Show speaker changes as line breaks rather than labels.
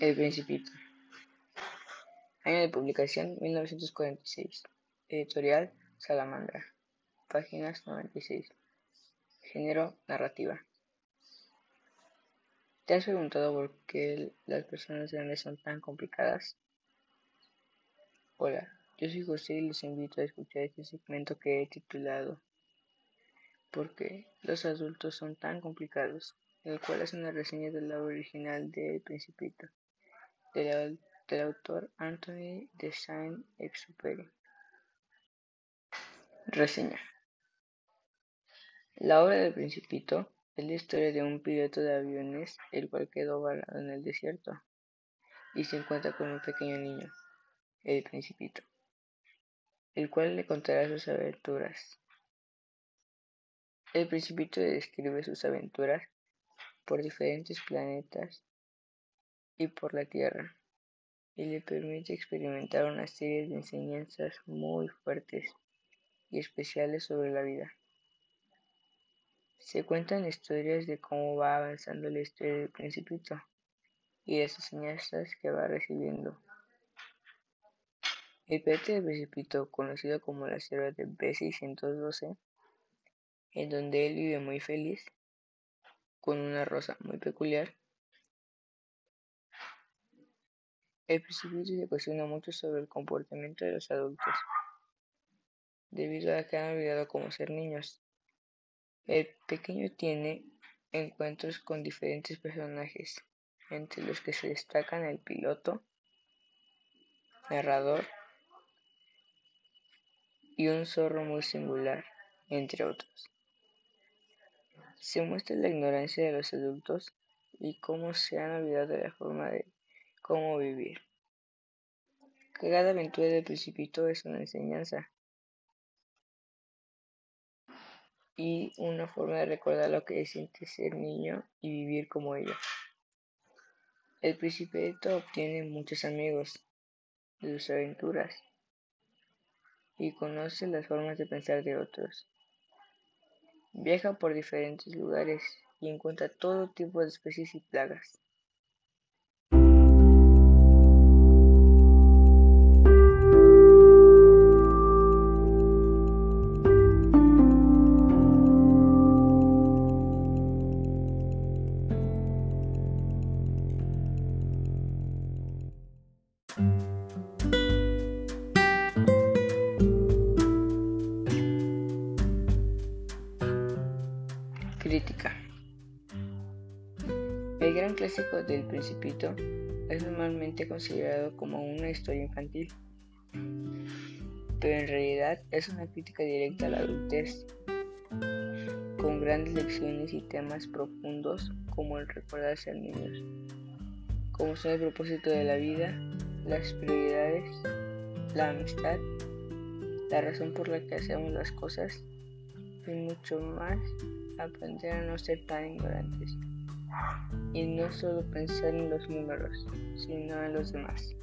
El Principito. Año de publicación 1946. Editorial Salamandra. Páginas 96. Género narrativa. ¿Te has preguntado por qué las personas grandes son tan complicadas? Hola, yo soy José y les invito a escuchar este segmento que he titulado ¿Por qué los adultos son tan complicados? el cual es una reseña de la original de El Principito del, autor Anthony de Saint-Exupéry. Reseña. La obra del Principito es la historia de un piloto de aviones el cual quedó varado en el desierto y se encuentra con un pequeño niño, el Principito, el cual le contará sus aventuras. El Principito describe sus aventuras por diferentes planetas y por la Tierra, y le permite experimentar una serie de enseñanzas muy fuertes y especiales sobre la vida. Se cuentan historias de cómo va avanzando la historia del principito y las enseñanzas que va recibiendo. El pete del principito, conocido como la sierva de B612, en donde él vive muy feliz, con una rosa muy peculiar, El principito se cuestiona mucho sobre el comportamiento de los adultos, debido a que han olvidado cómo ser niños. El pequeño tiene encuentros con diferentes personajes, entre los que se destacan el piloto, narrador y un zorro muy singular, entre otros. Se muestra la ignorancia de los adultos y cómo se han olvidado de la forma de cómo vivir. Cada aventura del principito es una enseñanza y una forma de recordar lo que siente ser niño y vivir como ellos. El principito obtiene muchos amigos de sus aventuras y conoce las formas de pensar de otros. Viaja por diferentes lugares y encuentra todo tipo de especies y plagas. El gran clásico del Principito es normalmente considerado como una historia infantil, pero en realidad es una crítica directa a la adultez, con grandes lecciones y temas profundos como el recordar ser niños, como son el propósito de la vida, las prioridades, la amistad, la razón por la que hacemos las cosas y mucho más aprender a no ser tan ignorantes y no solo pensar en los números, sino en los demás.